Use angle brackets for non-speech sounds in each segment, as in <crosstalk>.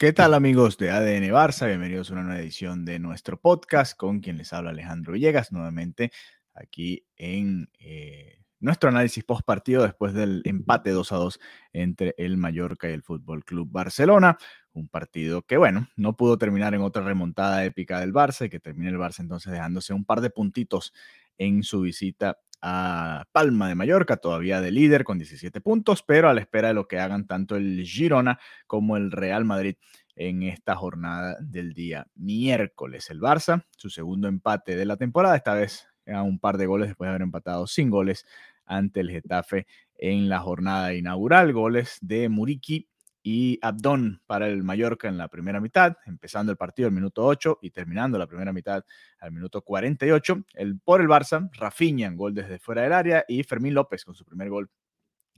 ¿Qué tal amigos de ADN Barça? Bienvenidos a una nueva edición de nuestro podcast con quien les habla Alejandro Villegas, nuevamente aquí en eh, nuestro análisis post partido después del empate 2 a 2 entre el Mallorca y el Fútbol Club Barcelona. Un partido que, bueno, no pudo terminar en otra remontada épica del Barça y que termine el Barça entonces dejándose un par de puntitos en su visita a Palma de Mallorca, todavía de líder con 17 puntos, pero a la espera de lo que hagan tanto el Girona como el Real Madrid en esta jornada del día miércoles. El Barça, su segundo empate de la temporada, esta vez a un par de goles después de haber empatado sin goles ante el Getafe en la jornada inaugural. Goles de Muriqui y Abdón para el Mallorca en la primera mitad, empezando el partido al minuto 8 y terminando la primera mitad al minuto 48. El, por el Barça, Rafinha gol desde fuera del área y Fermín López con su primer gol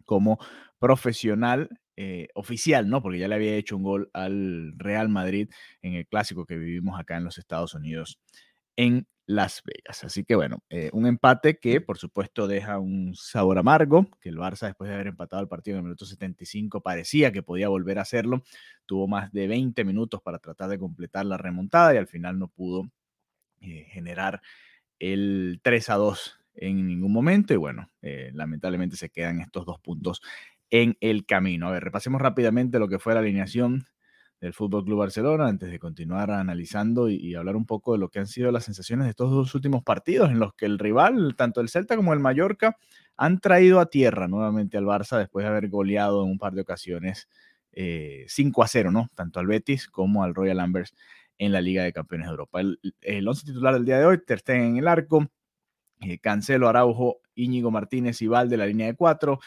como profesional eh, oficial, ¿no? Porque ya le había hecho un gol al Real Madrid en el clásico que vivimos acá en los Estados Unidos en las Vegas. Así que bueno, eh, un empate que por supuesto deja un sabor amargo, que el Barça después de haber empatado el partido en el minuto 75 parecía que podía volver a hacerlo. Tuvo más de 20 minutos para tratar de completar la remontada y al final no pudo eh, generar el 3 a 2 en ningún momento y bueno, eh, lamentablemente se quedan estos dos puntos en el camino. A ver, repasemos rápidamente lo que fue la alineación del Fútbol Club Barcelona antes de continuar analizando y, hablar un poco de lo que han sido las sensaciones de estos dos últimos partidos en los que el rival, tanto el Celta como el Mallorca, han traído a tierra nuevamente al Barça después de haber goleado en un par de ocasiones 5 eh, a 0, ¿no? Tanto al Betis como al Royal Ambers en la Liga de Campeones de Europa. El, el once titular del día de hoy, Ter Stegen en el arco, eh, Cancelo, Araujo, Íñigo Martínez y Val de la línea de cuatro,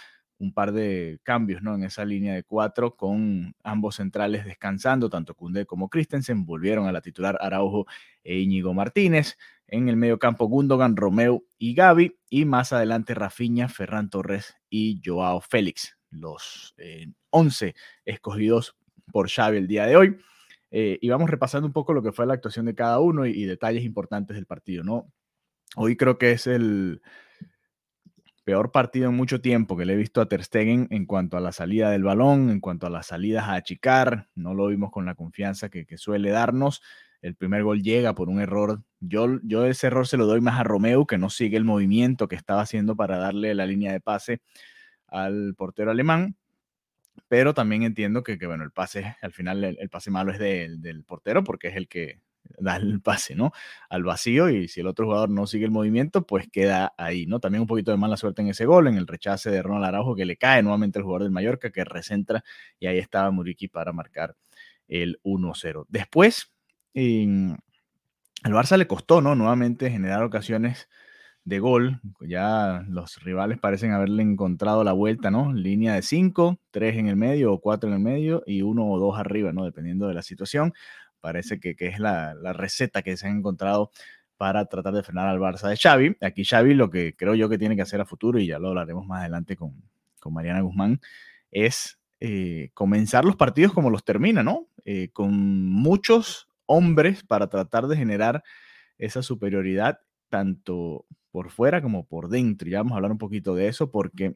un par de cambios ¿no? en esa línea de cuatro, con ambos centrales descansando, tanto Cundé como Christensen, volvieron a la titular Araujo e Íñigo Martínez. En el medio campo, Gundogan, Romeo y Gaby, y más adelante Rafinha, Ferran Torres y Joao Félix, los 11 eh, escogidos por Xavi el día de hoy. Eh, y vamos repasando un poco lo que fue la actuación de cada uno y, y detalles importantes del partido, ¿no? Hoy creo que es el, peor partido en mucho tiempo que le he visto a Ter Stegen en cuanto a la salida del balón, en cuanto a las salidas a achicar. No lo vimos con la confianza que, suele darnos. El primer gol llega por un error. Yo, yo ese error se lo doy más a Romeo, que no sigue el movimiento que estaba haciendo para darle la línea de pase al portero alemán. Pero también entiendo que, bueno, el pase, al final el, pase malo es del portero porque es el que da el pase, ¿no? Al vacío y si el otro jugador no sigue el movimiento, pues queda ahí, ¿no? También un poquito de mala suerte en ese gol, en el rechace de Ronald Araujo que le cae nuevamente al jugador del Mallorca que recentra y ahí estaba Muriqui para marcar el 1-0. Después, al Barça le costó, ¿no? Nuevamente generar ocasiones de gol. Ya los rivales parecen haberle encontrado la vuelta, ¿no? Línea de 5, 3 en el medio o 4 en el medio y uno o dos arriba, ¿no? Dependiendo de la situación parece que, es la, receta que se han encontrado para tratar de frenar al Barça de Xavi. Aquí Xavi lo que creo yo que tiene que hacer a futuro, y ya lo hablaremos más adelante con, Mariana Guzmán, es eh, comenzar los partidos como los termina, ¿no? Eh, con muchos hombres para tratar de generar esa superioridad tanto por fuera como por dentro. Ya vamos a hablar un poquito de eso porque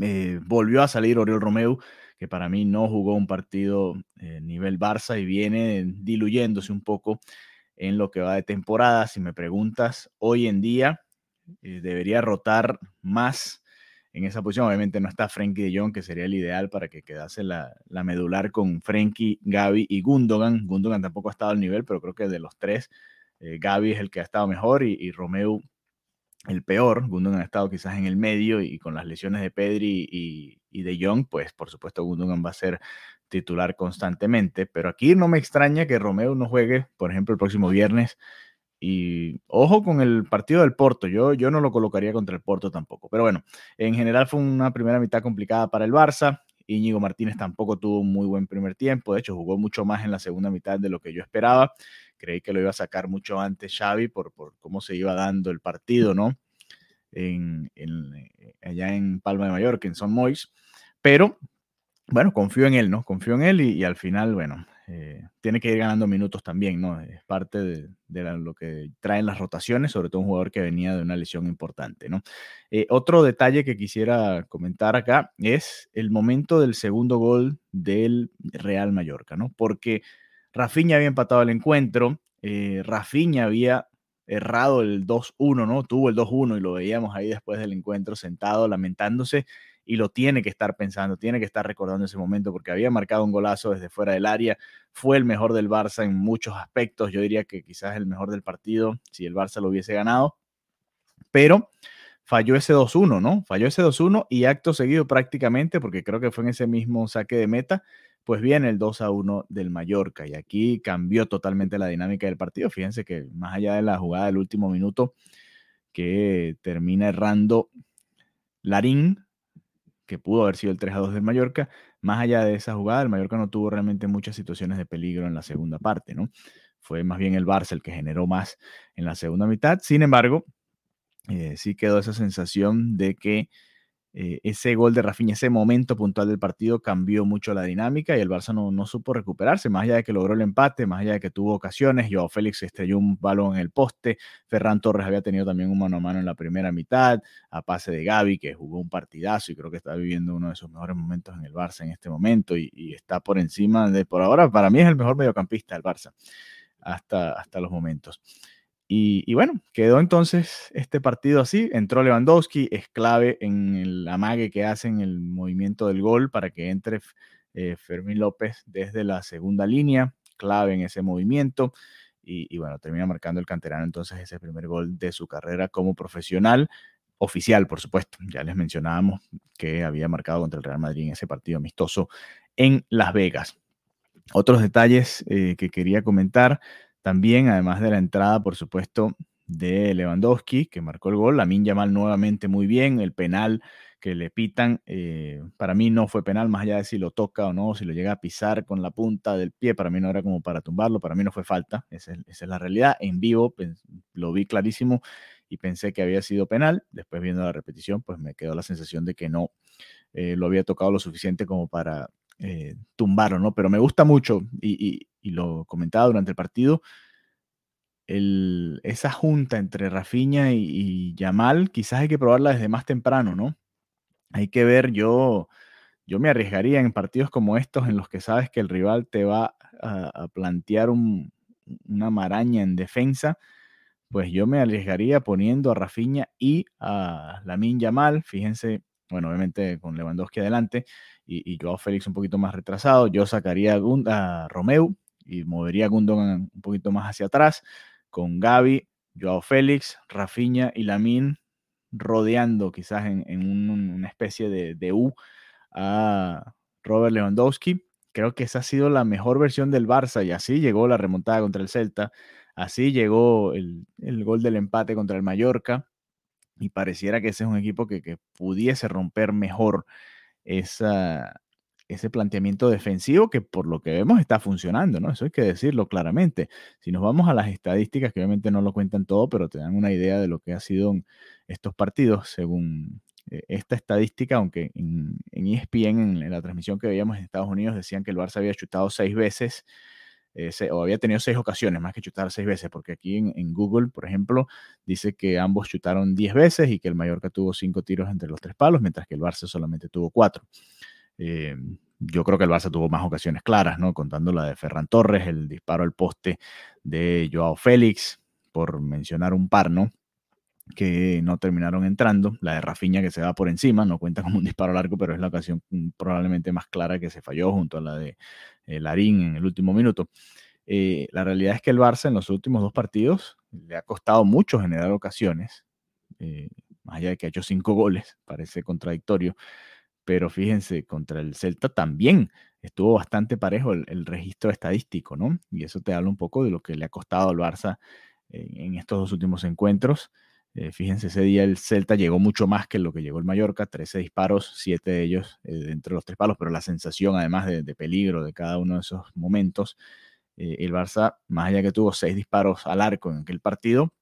eh, volvió a salir Oriol Romeu que para mí no jugó un partido eh, nivel Barça y viene diluyéndose un poco en lo que va de temporada. Si me preguntas, hoy en día eh, debería rotar más en esa posición. Obviamente no está Frenkie de Jong, que sería el ideal para que quedase la, medular con Frenkie, Gaby y Gundogan. Gundogan tampoco ha estado al nivel, pero creo que de los tres, eh, Gaby es el que ha estado mejor y, y Romeo el peor. Gundogan ha estado quizás en el medio y con las lesiones de Pedri y, de Jong, pues por supuesto Gundogan va a ser titular constantemente. Pero aquí no me extraña que Romeo no juegue, por ejemplo, el próximo viernes. Y ojo con el partido del Porto, yo, yo no lo colocaría contra el Porto tampoco. Pero bueno, en general fue una primera mitad complicada para el Barça. Íñigo Martínez tampoco tuvo un muy buen primer tiempo, de hecho jugó mucho más en la segunda mitad de lo que yo esperaba. Creí que lo iba a sacar mucho antes Xavi por, por cómo se iba dando el partido, ¿no? Eh, allá en Palma de Mallorca, en Son Mois. Pero, bueno, confío en él, ¿no? Confío en él y, al final, bueno, eh, tiene que ir ganando minutos también, ¿no? Es parte de, lo que traen las rotaciones, sobre todo un jugador que venía de una lesión importante, ¿no? Eh, otro detalle que quisiera comentar acá es el momento del segundo gol del Real Mallorca, ¿no? Porque Rafinha había empatado el encuentro, eh, Rafinha había errado el 2-1, ¿no? Tuvo el 2-1 y lo veíamos ahí después del encuentro sentado lamentándose y lo tiene que estar pensando, tiene que estar recordando ese momento porque había marcado un golazo desde fuera del área, fue el mejor del Barça en muchos aspectos, yo diría que quizás el mejor del partido si el Barça lo hubiese ganado, pero falló ese 2-1, ¿no? Falló ese 2-1 y acto seguido prácticamente, porque creo que fue en ese mismo saque de meta, pues viene el 2-1 del Mallorca y aquí cambió totalmente la dinámica del partido. Fíjense que más allá de la jugada del último minuto que termina errando Larín, que pudo haber sido el 3 a 2 del Mallorca, más allá de esa jugada, el Mallorca no tuvo realmente muchas situaciones de peligro en la segunda parte, ¿no? Fue más bien el Barça el que generó más en la segunda mitad. Sin embargo, eh, sí quedó esa sensación de que eh, ese gol de Rafinha, ese momento puntual del partido cambió mucho la dinámica y el Barça no, supo recuperarse, más allá de que logró el empate, más allá de que tuvo ocasiones, Joao Félix estrelló un balón en el poste, Ferran Torres había tenido también un mano a mano en la primera mitad, a pase de Gaby, que jugó un partidazo y creo que está viviendo uno de sus mejores momentos en el Barça en este momento y, y está por encima de, por ahora, para mí es el mejor mediocampista del Barça hasta, hasta los momentos. Y, bueno, quedó entonces este partido así. Entró Lewandowski, es clave en el amague que hace el movimiento del gol para que entre eh, Fermín López desde la segunda línea, clave en ese movimiento. Y, bueno, termina marcando el canterano entonces ese primer gol de su carrera como profesional oficial, por supuesto. Ya les mencionábamos que había marcado contra el Real Madrid en ese partido amistoso en Las Vegas. Otros detalles eh, que quería comentar también, además de la entrada, por supuesto, de Lewandowski, que marcó el gol, Lamin Yamal nuevamente muy bien, el penal que le pitan, eh, para mí no fue penal, más allá de si lo toca o no, si lo llega a pisar con la punta del pie, para mí no era como para tumbarlo, para mí no fue falta, esa es, la realidad, en vivo lo vi clarísimo y pensé que había sido penal, después viendo la repetición, pues me quedó la sensación de que no eh, lo había tocado lo suficiente como para eh, tumbarlo, ¿no? Pero me gusta mucho y, lo comentaba durante el partido, esa junta entre Rafinha y, Yamal, quizás hay que probarla desde más temprano, ¿no? Hay que ver, yo, yo me arriesgaría en partidos como estos en los que sabes que el rival te va a, plantear una maraña en defensa, pues yo me arriesgaría poniendo a Rafinha y a Lamin Yamal, fíjense, bueno, obviamente con Lewandowski adelante y, Joao Félix un poquito más retrasado, yo sacaría a, a Romeu y movería a Gundogan un poquito más hacia atrás, con Gaby, Joao Félix, Rafinha y Lamin rodeando quizás en, una especie de, U a Robert Lewandowski. Creo que esa ha sido la mejor versión del Barça y así llegó la remontada contra el Celta, así llegó el, gol del empate contra el Mallorca y pareciera que ese es un equipo que, que pudiese romper mejor esa, ese planteamiento defensivo que por lo que vemos está funcionando, ¿no? Eso hay que decirlo claramente. Si nos vamos a las estadísticas, que obviamente no lo cuentan todo, pero te dan una idea de lo que ha sido estos partidos, según eh, esta estadística, aunque en, ESPN, en, la transmisión que veíamos en Estados Unidos, decían que el Barça había chutado seis veces, eh, o había tenido seis ocasiones, más que chutar seis veces, porque aquí en, Google, por ejemplo, dice que ambos chutaron diez veces y que el Mallorca tuvo cinco tiros entre los tres palos, mientras que el Barça solamente tuvo cuatro. Eh, yo creo que el Barça tuvo más ocasiones claras, ¿no? Contando la de Ferran Torres, el disparo al poste de Joao Félix, por mencionar un par, ¿no? Que no terminaron entrando. La de Rafinha que se va por encima, no cuenta como un disparo largo, pero es la ocasión mm, probablemente más clara que se falló junto a la de eh, Larín en el último minuto. Eh, la realidad es que el Barça en los últimos dos partidos le ha costado mucho generar ocasiones, más allá de que ha hecho cinco goles, parece contradictorio pero fíjense, contra el Celta también estuvo bastante parejo el, registro estadístico, ¿no? Y eso te habla un poco de lo que le ha costado al Barça en, estos dos últimos encuentros. Eh, fíjense, ese día el Celta llegó mucho más que lo que llegó el Mallorca, 13 disparos, 7 de ellos eh, dentro de los tres palos, pero la sensación además de, peligro de cada uno de esos momentos, eh, el Barça, más allá que tuvo 6 disparos al arco en aquel partido,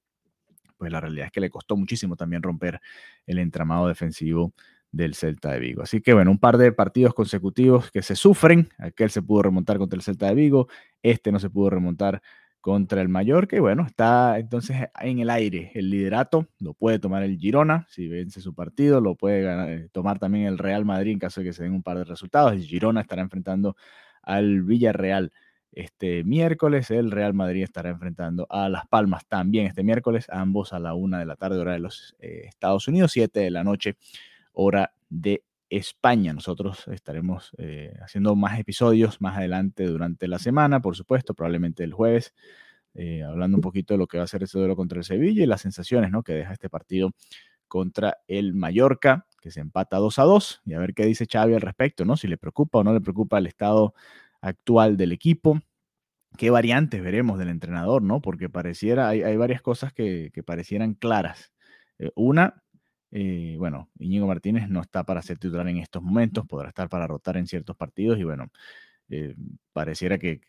pues la realidad es que le costó muchísimo también romper el entramado defensivo del Celta de Vigo. Así que bueno, un par de partidos consecutivos que se sufren. Aquel se pudo remontar contra el Celta de Vigo, este no se pudo remontar contra el Mallorca y bueno, está entonces en el aire el liderato, lo puede tomar el Girona si vence su partido, lo puede eh, tomar también el Real Madrid en caso de que se den un par de resultados. El Girona estará enfrentando al Villarreal este miércoles, el Real Madrid estará enfrentando a Las Palmas también este miércoles, ambos a la una de la tarde hora de los eh, Estados Unidos, siete de la noche hora de España. Nosotros estaremos eh, haciendo más episodios más adelante durante la semana, por supuesto, probablemente el jueves, eh, hablando un poquito de lo que va a ser ese duelo contra el Sevilla y las sensaciones ¿no? que deja este partido contra el Mallorca, que se empata 2 a 2, y a ver qué dice Xavi al respecto, ¿no? Si le preocupa o no le preocupa el estado actual del equipo, qué variantes veremos del entrenador, ¿no? Porque pareciera, hay, varias cosas que, parecieran claras. Eh, una, eh, bueno, Íñigo Martínez no está para ser titular en estos momentos, podrá estar para rotar en ciertos partidos y bueno, eh, pareciera que,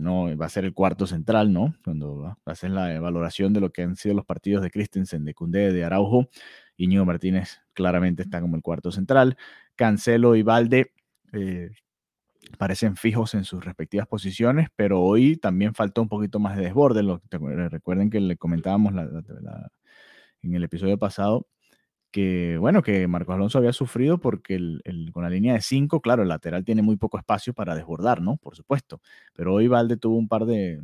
no va a ser el cuarto central, ¿no? Cuando haces la valoración de lo que han sido los partidos de Christensen, de Cundé, de Araujo, Íñigo Martínez claramente está como el cuarto central. Cancelo y Valde eh, parecen fijos en sus respectivas posiciones, pero hoy también faltó un poquito más de desborde. recuerden que le comentábamos en el episodio pasado que, bueno, que Marcos Alonso había sufrido porque con la línea de 5, claro, el lateral tiene muy poco espacio para desbordar, ¿no? Por supuesto. Pero hoy Valde tuvo un par de,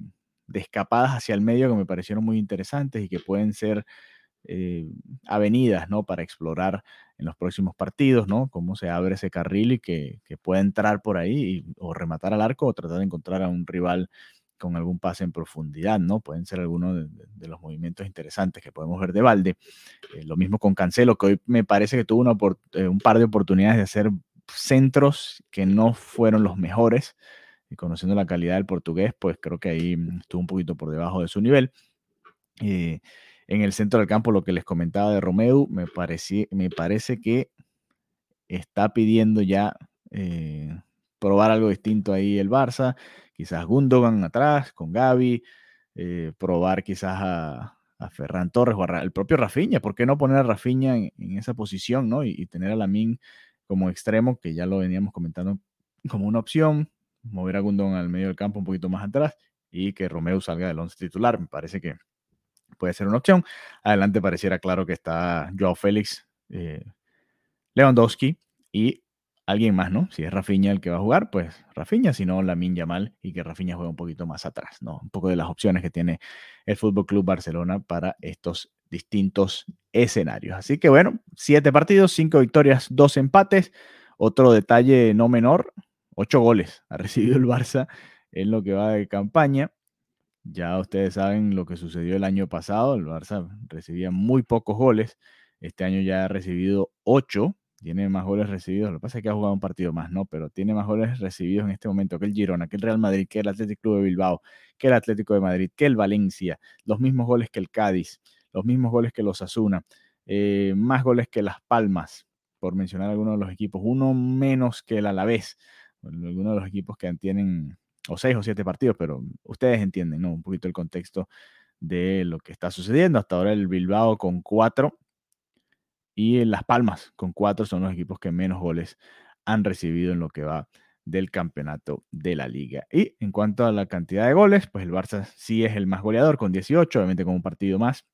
escapadas hacia el medio que me parecieron muy interesantes y que pueden ser eh, avenidas, ¿no? Para explorar en los próximos partidos, ¿no? Cómo se abre ese carril y que, que pueda entrar por ahí o rematar al arco o tratar de encontrar a un rival con algún pase en profundidad, ¿no? Pueden ser algunos de, los movimientos interesantes que podemos ver de Valde. Eh, lo mismo con Cancelo, que hoy me parece que tuvo eh, un par de oportunidades de hacer centros que no fueron los mejores. Y conociendo la calidad del portugués, pues creo que ahí estuvo un poquito por debajo de su nivel. Eh, en el centro del campo, lo que les comentaba de Romeo, me, me parece que está pidiendo ya probar algo distinto ahí el Barça quizás Gundogan atrás con Gaby, eh, probar quizás a, Ferran Torres o al propio Rafinha, ¿por qué no poner a Rafinha en, esa posición, ¿no? Y, tener a Lamin como extremo, que ya lo veníamos comentando como una opción, mover a Gundogan al medio del campo un poquito más atrás y que Romeo salga del once titular, me parece que puede ser una opción. Adelante pareciera claro que está Joao Félix, eh, Lewandowski y alguien más, ¿no? Si es Rafinha el que va a jugar, pues Rafinha, si no, Lamin Yamal y que Rafinha juegue un poquito más atrás, ¿no? Un poco de las opciones que tiene el Fútbol Club Barcelona para estos distintos escenarios. Así que bueno, siete partidos, cinco victorias, dos empates. Otro detalle no menor, ocho goles ha <laughs> recibido el Barça en lo que va de campaña. Ya ustedes saben lo que sucedió el año pasado. El Barça recibía muy pocos goles. Este año ya ha recibido ocho tiene más goles recibidos. Lo que pasa es que ha jugado un partido más, ¿no? Pero tiene más goles recibidos en este momento que el Girona, que el Real Madrid, que el Atlético Club de Bilbao, que el Atlético de Madrid, que el Valencia. Los mismos goles que el Cádiz, los mismos goles que los Asuna, eh, más goles que Las Palmas, por mencionar algunos de los equipos. Uno menos que el Alavés, algunos de los equipos que tienen o seis o siete partidos, pero ustedes entienden, ¿no? Un poquito el contexto de lo que está sucediendo. Hasta ahora el Bilbao con cuatro y Las Palmas con cuatro son los equipos que menos goles han recibido en lo que va del campeonato de la liga. Y en cuanto a la cantidad de goles, pues el Barça sí es el más goleador con 18, obviamente con un partido más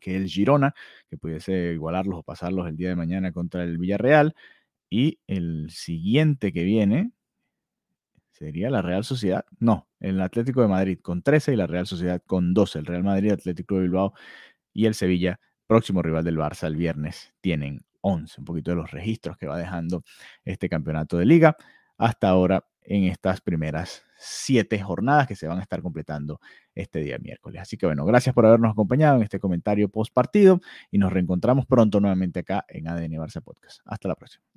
que el Girona, que pudiese igualarlos o pasarlos el día de mañana contra el Villarreal. Y el siguiente que viene sería la Real Sociedad. No, el Atlético de Madrid con 13 y la Real Sociedad con 12. El Real Madrid, Atlético de Bilbao y el Sevilla próximo rival del Barça el viernes tienen 11, un poquito de los registros que va dejando este campeonato de liga hasta ahora en estas primeras siete jornadas que se van a estar completando este día miércoles. Así que bueno, gracias por habernos acompañado en este comentario post partido y nos reencontramos pronto nuevamente acá en ADN Barça Podcast. Hasta la próxima.